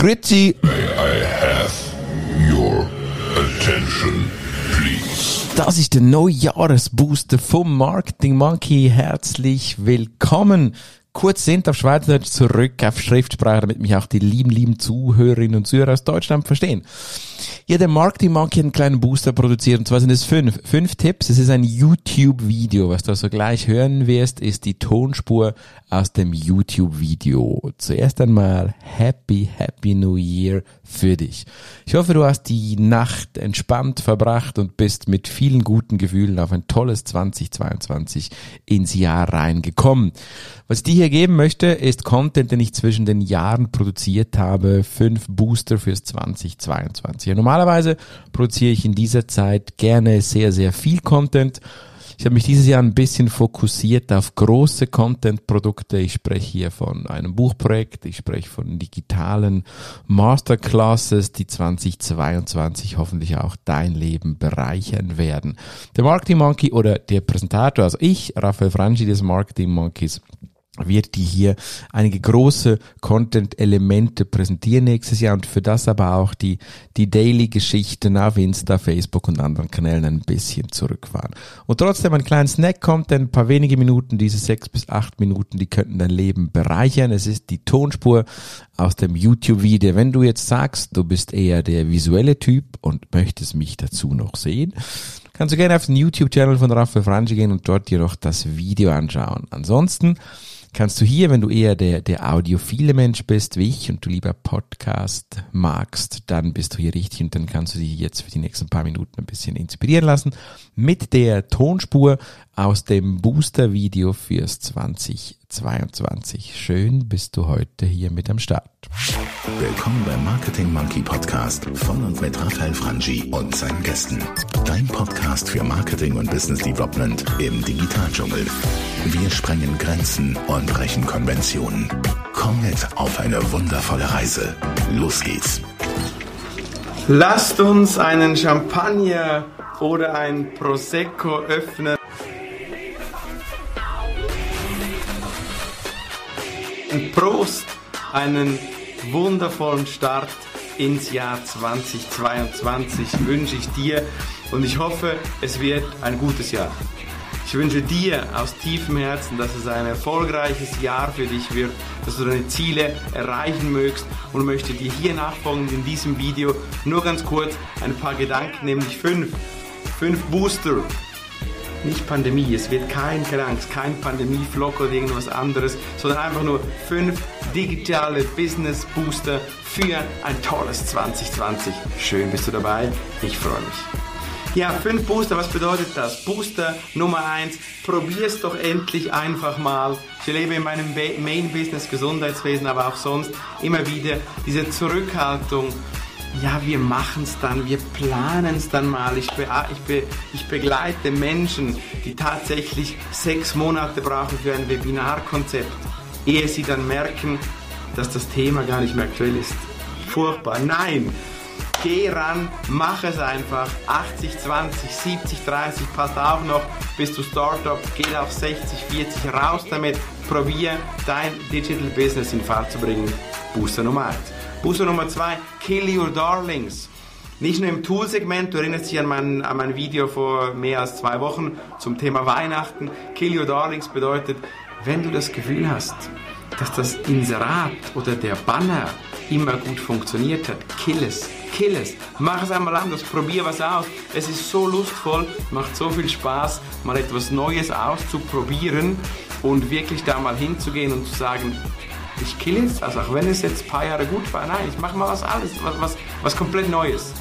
Grüezi. May I have your attention, please? Das ist der Neujahresbooster vom Marketing Monkey. Herzlich willkommen. Kurz sind auf Schweizerdeutsch zurück auf Schriftsprache, damit mich auch die lieben, lieben Zuhörerinnen und Zuhörer aus Deutschland verstehen. Ja, der Marketing Monkey hat einen kleinen Booster produziert und zwar sind es fünf. Fünf Tipps. Es ist ein YouTube-Video. Was du also gleich hören wirst, ist die Tonspur aus dem YouTube-Video. Zuerst einmal Happy, Happy New Year für dich. Ich hoffe, du hast die Nacht entspannt verbracht und bist mit vielen guten Gefühlen auf ein tolles 2022 ins Jahr reingekommen. Was dir hier geben möchte, ist Content, den ich zwischen den Jahren produziert habe. Fünf Booster fürs 2022. Ja, normalerweise produziere ich in dieser Zeit gerne sehr, sehr viel Content. Ich habe mich dieses Jahr ein bisschen fokussiert auf große Content-Produkte. Ich spreche hier von einem Buchprojekt, ich spreche von digitalen Masterclasses, die 2022 hoffentlich auch dein Leben bereichern werden. Der Marketing Monkey oder der Präsentator, also ich, Raphael Franchi des Marketing Monkeys, wird die hier einige große Content-Elemente präsentieren nächstes Jahr und für das aber auch die, die Daily-Geschichten auf Insta, Facebook und anderen Kanälen ein bisschen zurückfahren. Und trotzdem ein kleiner Snack kommt, denn ein paar wenige Minuten, diese sechs bis acht Minuten, die könnten dein Leben bereichern. Es ist die Tonspur aus dem YouTube-Video. Wenn du jetzt sagst, du bist eher der visuelle Typ und möchtest mich dazu noch sehen, kannst du gerne auf den YouTube-Channel von Raphael Franchi gehen und dort dir noch das Video anschauen. Ansonsten kannst du hier, wenn du eher der, der audiophile Mensch bist wie ich und du lieber Podcast magst, dann bist du hier richtig und dann kannst du dich jetzt für die nächsten paar Minuten ein bisschen inspirieren lassen mit der Tonspur aus dem Booster-Video fürs 2022. Schön bist du heute hier mit am Start. Willkommen beim Marketing Monkey Podcast von und mit Raphael Frangi und seinen Gästen. Dein Podcast für Marketing und Business Development im Digitaldschungel. Wir sprengen Grenzen und brechen Konventionen. Komm mit auf eine wundervolle Reise. Los geht's. Lasst uns einen Champagner oder ein Prosecco öffnen. Prost, einen wundervollen Start ins Jahr 2022 wünsche ich dir und ich hoffe, es wird ein gutes Jahr. Ich wünsche dir aus tiefem Herzen, dass es ein erfolgreiches Jahr für dich wird, dass du deine Ziele erreichen mögst und möchte dir hier nachfolgend in diesem Video nur ganz kurz ein paar Gedanken, nämlich fünf, fünf Booster. Nicht Pandemie, es wird kein Angst, kein Pandemie-Vlog oder irgendwas anderes, sondern einfach nur fünf digitale Business Booster für ein tolles 2020. Schön bist du dabei, ich freue mich. Ja, fünf Booster, was bedeutet das? Booster Nummer eins, probier's doch endlich einfach mal. Ich erlebe in meinem Main-Business, Gesundheitswesen, aber auch sonst immer wieder diese Zurückhaltung. Ja, wir machen's dann, wir planen's dann mal. Ich, be ich, be ich begleite Menschen, die tatsächlich sechs Monate brauchen für ein Webinarkonzept, ehe sie dann merken, dass das Thema gar nicht mehr aktuell ist. Furchtbar. Nein, geh ran, mach es einfach. 80, 20, 70, 30 passt auch noch. Bist du Startup, geh auf 60, 40, raus damit. Probier dein Digital Business in Fahrt zu bringen. Booster Nummer 1. Booster Nummer 2, Kill Your Darlings. Nicht nur im Toolsegment, du erinnerst dich an mein, an mein Video vor mehr als zwei Wochen zum Thema Weihnachten. Kill Your Darlings bedeutet, wenn du das Gefühl hast, dass das Inserat oder der Banner immer gut funktioniert hat, kill es kill es. Mach es einmal anders, probier was aus. Es ist so lustvoll, macht so viel Spaß, mal etwas Neues auszuprobieren und wirklich da mal hinzugehen und zu sagen, ich kill es, also auch wenn es jetzt ein paar Jahre gut war, nein, ich mache mal was alles, was, was, was komplett Neues.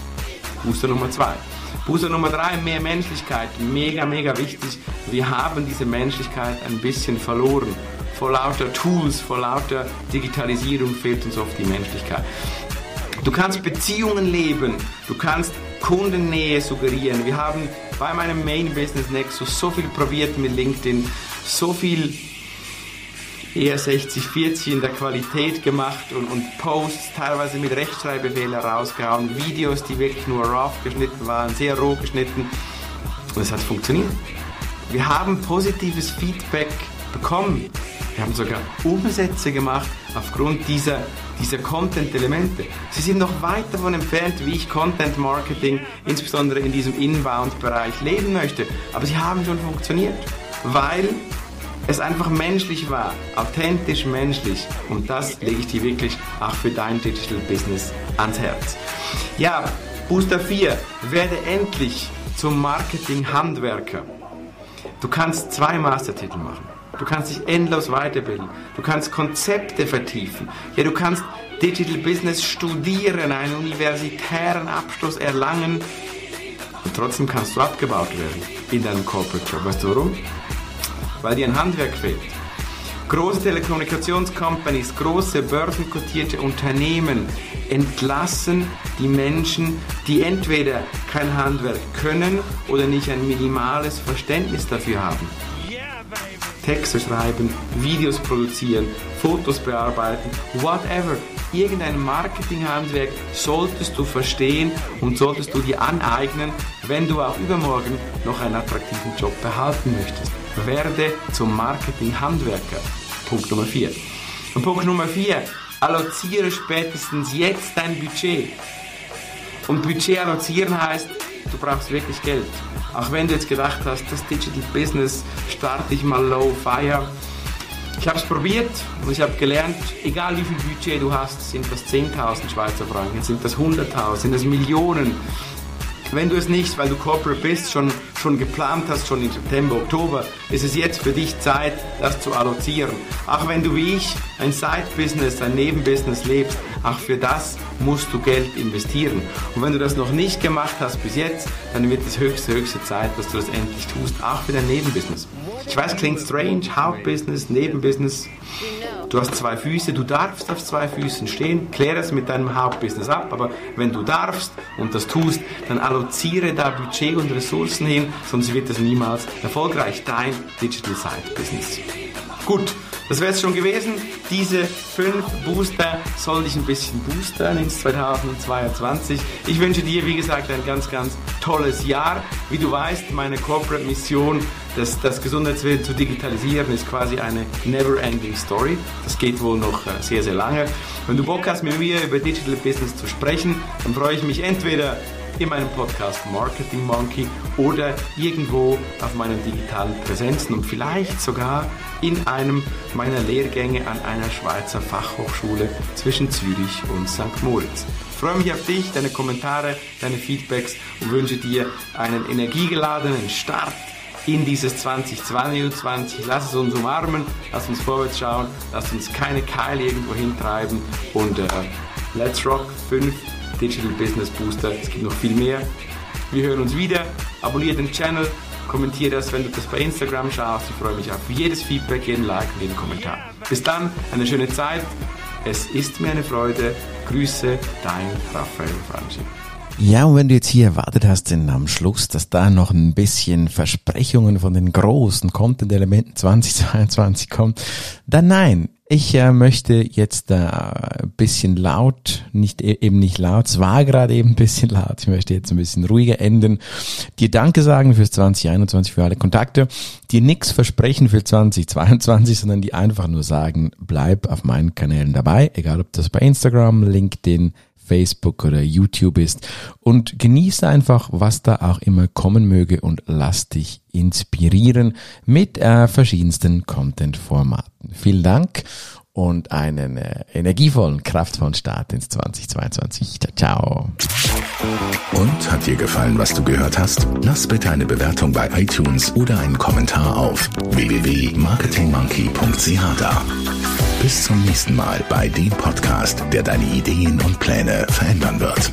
Booster Nummer zwei. Booster Nummer drei, mehr Menschlichkeit. Mega, mega wichtig. Wir haben diese Menschlichkeit ein bisschen verloren. Vor lauter Tools, vor lauter Digitalisierung fehlt uns oft die Menschlichkeit. Du kannst Beziehungen leben, du kannst Kundennähe suggerieren. Wir haben bei meinem Main Business Nexus so viel probiert mit LinkedIn, so viel eher 60-40 in der Qualität gemacht und, und, Posts teilweise mit Rechtschreibfehlern rausgehauen, Videos, die wirklich nur raw geschnitten waren, sehr roh geschnitten und es hat funktioniert. Wir haben positives Feedback bekommen. Wir haben sogar Umsätze gemacht aufgrund dieser, dieser Content-Elemente. Sie sind noch weit davon entfernt, wie ich Content-Marketing, insbesondere in diesem Inbound-Bereich, leben möchte. Aber sie haben schon funktioniert, weil es einfach menschlich war, authentisch menschlich. Und das lege ich dir wirklich auch für dein Digital Business ans Herz. Ja, Booster 4, werde endlich zum Marketing-Handwerker. Du kannst zwei Mastertitel machen. Du kannst dich endlos weiterbilden. Du kannst Konzepte vertiefen. Ja, du kannst Digital Business studieren, einen universitären Abschluss erlangen. Und trotzdem kannst du abgebaut werden in deinem Corporate Job. Weißt du warum? Weil dir ein Handwerk fehlt. Große Telekommunikationscompanies, große börsenkotierte Unternehmen entlassen die Menschen, die entweder kein Handwerk können oder nicht ein minimales Verständnis dafür haben. Texte schreiben, Videos produzieren, Fotos bearbeiten, whatever. Irgendein Marketinghandwerk solltest du verstehen und solltest du dir aneignen, wenn du auch übermorgen noch einen attraktiven Job behalten möchtest. Werde zum Marketinghandwerker. Punkt Nummer 4. Und Punkt Nummer 4. Alloziere spätestens jetzt dein Budget. Und Budget allozieren heißt, du brauchst wirklich Geld. Auch wenn du jetzt gedacht hast, das Digital Business starte ich mal low fire. Ich habe es probiert und ich habe gelernt, egal wie viel Budget du hast, sind das 10.000 Schweizer Franken, sind das 100.000, sind das Millionen. Wenn du es nicht, weil du Corporate bist, schon, schon geplant hast, schon im September, Oktober, ist es jetzt für dich Zeit, das zu allozieren. Auch wenn du wie ich ein Side-Business, ein Nebenbusiness lebst, auch für das musst du Geld investieren. Und wenn du das noch nicht gemacht hast bis jetzt, dann wird es höchste, höchste Zeit, dass du das endlich tust, auch für dein Nebenbusiness. Ich weiß, klingt strange, Hauptbusiness, Nebenbusiness. Du hast zwei Füße, du darfst auf zwei Füßen stehen, klär es mit deinem Hauptbusiness ab, aber wenn du darfst und das tust, dann alloziere da Budget und Ressourcen hin, sonst wird es niemals erfolgreich, dein Digital Side Business. Gut, das wäre es schon gewesen. Diese fünf Booster soll dich ein bisschen boostern ins 2022. Ich wünsche dir, wie gesagt, ein ganz, ganz tolles Jahr. Wie du weißt, meine Corporate Mission, das, das Gesundheitswesen zu digitalisieren, ist quasi eine never-ending Story. Das geht wohl noch äh, sehr, sehr lange. Wenn du Bock hast, mit mir über Digital Business zu sprechen, dann freue ich mich entweder in meinem Podcast Marketing Monkey oder irgendwo auf meinen digitalen Präsenzen und vielleicht sogar in einem meiner Lehrgänge an einer Schweizer Fachhochschule zwischen Zürich und St. Moritz. Ich freue mich auf dich, deine Kommentare, deine Feedbacks und wünsche dir einen energiegeladenen Start in dieses 2022. Lass es uns umarmen, lass uns vorwärts schauen, lass uns keine Keile irgendwo hintreiben und äh, let's rock 5 Digital Business Booster. Es gibt noch viel mehr. Wir hören uns wieder. Abonniere den Channel, kommentiere das, wenn du das bei Instagram schaust. Ich freue mich auf jedes Feedback, jeden Like und jeden Kommentar. Bis dann, eine schöne Zeit. Es ist mir eine Freude. Grüße, dein Raphael Franchi. Ja, und wenn du jetzt hier erwartet hast, denn am Schluss, dass da noch ein bisschen Versprechungen von den großen Content-Elementen 2022 kommt, dann nein. Ich äh, möchte jetzt äh, ein bisschen laut, nicht e-, eben nicht laut, es war gerade eben ein bisschen laut, ich möchte jetzt ein bisschen ruhiger enden, dir Danke sagen fürs 2021, für alle Kontakte, dir nichts versprechen für 2022, sondern dir einfach nur sagen, bleib auf meinen Kanälen dabei, egal ob das bei Instagram, LinkedIn, Facebook oder YouTube ist und genieße einfach, was da auch immer kommen möge und lass dich inspirieren mit äh, verschiedensten Content-Formaten. Vielen Dank und einen äh, energievollen, kraftvollen Start ins 2022. Ciao. Und hat dir gefallen, was du gehört hast? Lass bitte eine Bewertung bei iTunes oder einen Kommentar auf www.marketingmonkey.ch da. Bis zum nächsten Mal bei dem Podcast, der deine Ideen und Pläne verändern wird.